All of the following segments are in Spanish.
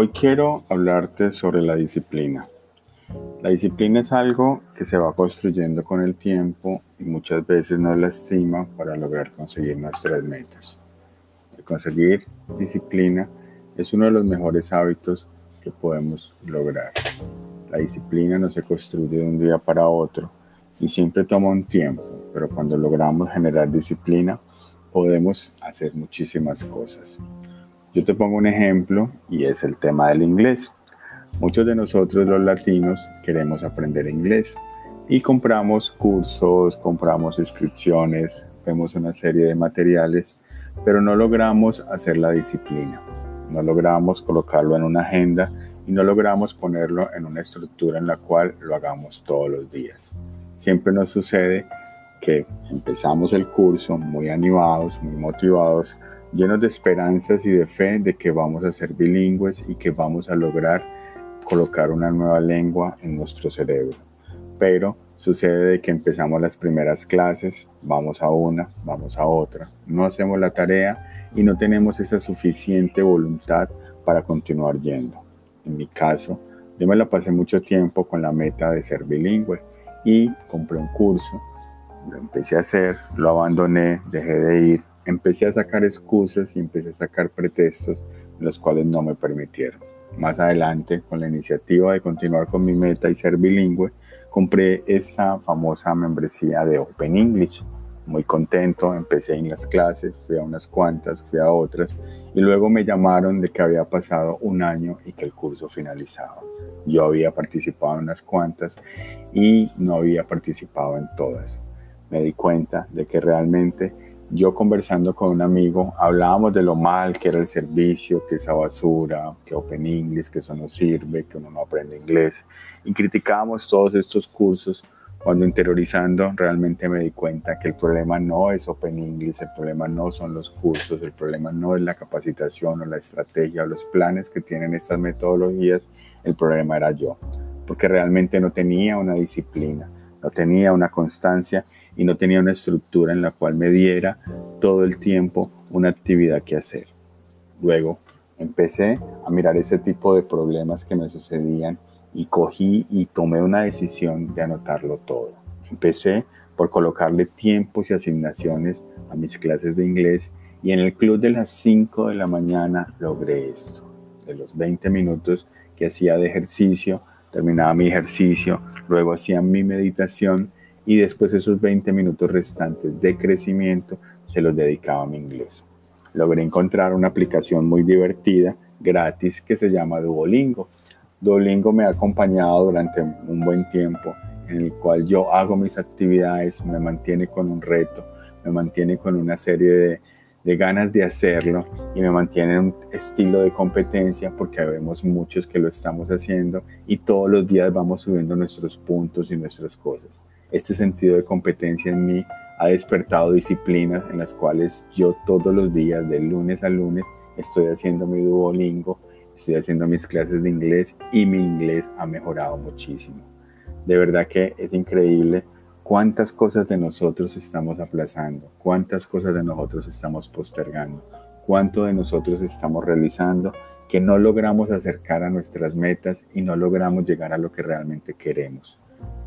Hoy quiero hablarte sobre la disciplina. La disciplina es algo que se va construyendo con el tiempo y muchas veces nos lastima para lograr conseguir nuestras metas. El conseguir disciplina es uno de los mejores hábitos que podemos lograr. La disciplina no se construye de un día para otro y siempre toma un tiempo, pero cuando logramos generar disciplina podemos hacer muchísimas cosas. Yo te pongo un ejemplo y es el tema del inglés. Muchos de nosotros los latinos queremos aprender inglés y compramos cursos, compramos inscripciones, vemos una serie de materiales, pero no logramos hacer la disciplina, no logramos colocarlo en una agenda y no logramos ponerlo en una estructura en la cual lo hagamos todos los días. Siempre nos sucede que empezamos el curso muy animados, muy motivados, llenos de esperanzas y de fe de que vamos a ser bilingües y que vamos a lograr colocar una nueva lengua en nuestro cerebro. Pero sucede que empezamos las primeras clases, vamos a una, vamos a otra, no hacemos la tarea y no tenemos esa suficiente voluntad para continuar yendo. En mi caso, yo me la pasé mucho tiempo con la meta de ser bilingüe y compré un curso, lo empecé a hacer, lo abandoné, dejé de ir empecé a sacar excusas y empecé a sacar pretextos, los cuales no me permitieron. Más adelante, con la iniciativa de continuar con mi meta y ser bilingüe, compré esa famosa membresía de Open English. Muy contento, empecé en las clases, fui a unas cuantas, fui a otras y luego me llamaron de que había pasado un año y que el curso finalizaba. Yo había participado en unas cuantas y no había participado en todas. Me di cuenta de que realmente yo conversando con un amigo, hablábamos de lo mal que era el servicio, que esa basura, que Open English, que eso no sirve, que uno no aprende inglés. Y criticábamos todos estos cursos cuando interiorizando realmente me di cuenta que el problema no es Open English, el problema no son los cursos, el problema no es la capacitación o la estrategia o los planes que tienen estas metodologías, el problema era yo, porque realmente no tenía una disciplina, no tenía una constancia y no tenía una estructura en la cual me diera todo el tiempo una actividad que hacer. Luego empecé a mirar ese tipo de problemas que me sucedían y cogí y tomé una decisión de anotarlo todo. Empecé por colocarle tiempos y asignaciones a mis clases de inglés y en el club de las 5 de la mañana logré esto. De los 20 minutos que hacía de ejercicio, terminaba mi ejercicio, luego hacía mi meditación y después esos 20 minutos restantes de crecimiento se los dedicaba a mi inglés. Logré encontrar una aplicación muy divertida, gratis, que se llama Duolingo. Duolingo me ha acompañado durante un buen tiempo, en el cual yo hago mis actividades, me mantiene con un reto, me mantiene con una serie de, ganas de hacerlo y me mantiene en un estilo de competencia porque vemos muchos que lo estamos haciendo y todos los días vamos subiendo nuestros puntos y nuestras cosas. Este sentido de competencia en mí ha despertado disciplinas en las cuales yo todos los días, de lunes a lunes, estoy haciendo mi Duolingo, estoy haciendo mis clases de inglés y mi inglés ha mejorado muchísimo. De verdad que es increíble cuántas cosas de nosotros estamos aplazando, cuántas cosas de nosotros estamos postergando, cuánto de nosotros estamos realizando que no logramos acercar a nuestras metas y no logramos llegar a lo que realmente queremos.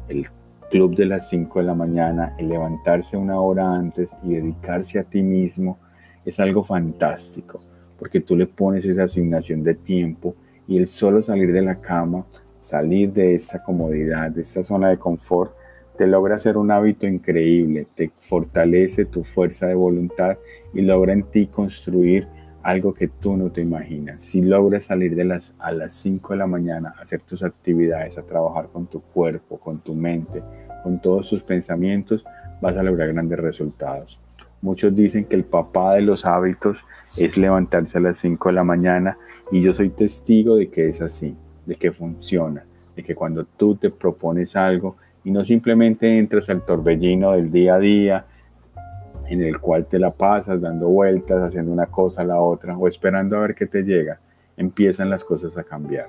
El club de las 5 de la mañana, el levantarse una hora antes y dedicarse a ti mismo es algo fantástico, porque tú le pones esa asignación de tiempo y el solo salir de la cama, salir de esa comodidad, de esa zona de confort, te logra hacer un hábito increíble, te fortalece tu fuerza de voluntad y logra en ti construir algo que tú no te imaginas. Si logras salir de las, a las 5 de la mañana, a hacer tus actividades, a trabajar con tu cuerpo, con tu mente, con todos tus pensamientos, vas a lograr grandes resultados. Muchos dicen que el papá de los hábitos es levantarse a las 5 de la mañana y yo soy testigo de que es así, de que funciona, de que cuando tú te propones algo y no simplemente entras al torbellino del día a día, en el cual te la pasas dando vueltas, haciendo una cosa a la otra o esperando a ver qué te llega, empiezan las cosas a cambiar.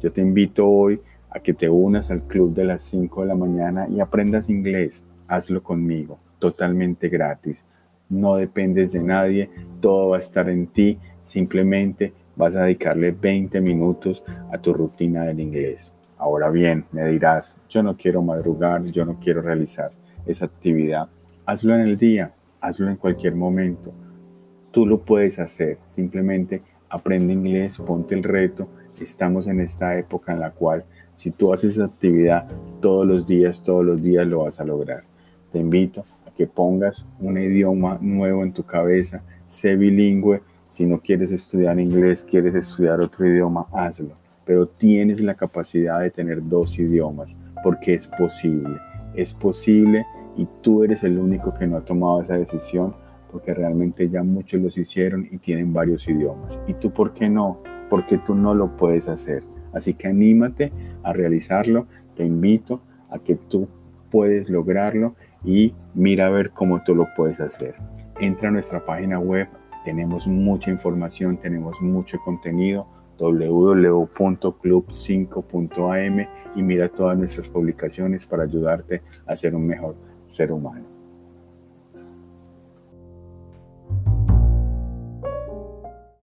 Yo te invito hoy a que te unas al club de las 5 de la mañana y aprendas inglés. Hazlo conmigo, totalmente gratis. No dependes de nadie, todo va a estar en ti. Simplemente vas a dedicarle 20 minutos a tu rutina del inglés. Ahora bien, me dirás, yo no quiero madrugar, yo no quiero realizar esa actividad. Hazlo en el día, hazlo en cualquier momento. Tú lo puedes hacer. Simplemente aprende inglés, ponte el reto. Estamos en esta época en la cual si tú haces esa actividad todos los días, todos los días lo vas a lograr. Te invito a que pongas un idioma nuevo en tu cabeza, sé bilingüe. Si no quieres estudiar inglés, quieres estudiar otro idioma, hazlo. Pero tienes la capacidad de tener dos idiomas porque es posible. Es posible y tú eres el único que no ha tomado esa decisión porque realmente ya muchos los hicieron y tienen varios idiomas. ¿Y tú por qué no? Porque tú no lo puedes hacer. Así que anímate a realizarlo. Te invito a que tú puedes lograrlo y mira a ver cómo tú lo puedes hacer. Entra a nuestra página web, tenemos mucha información, tenemos mucho contenido www.club5.am y mira todas nuestras publicaciones para ayudarte a ser un mejor ser humano.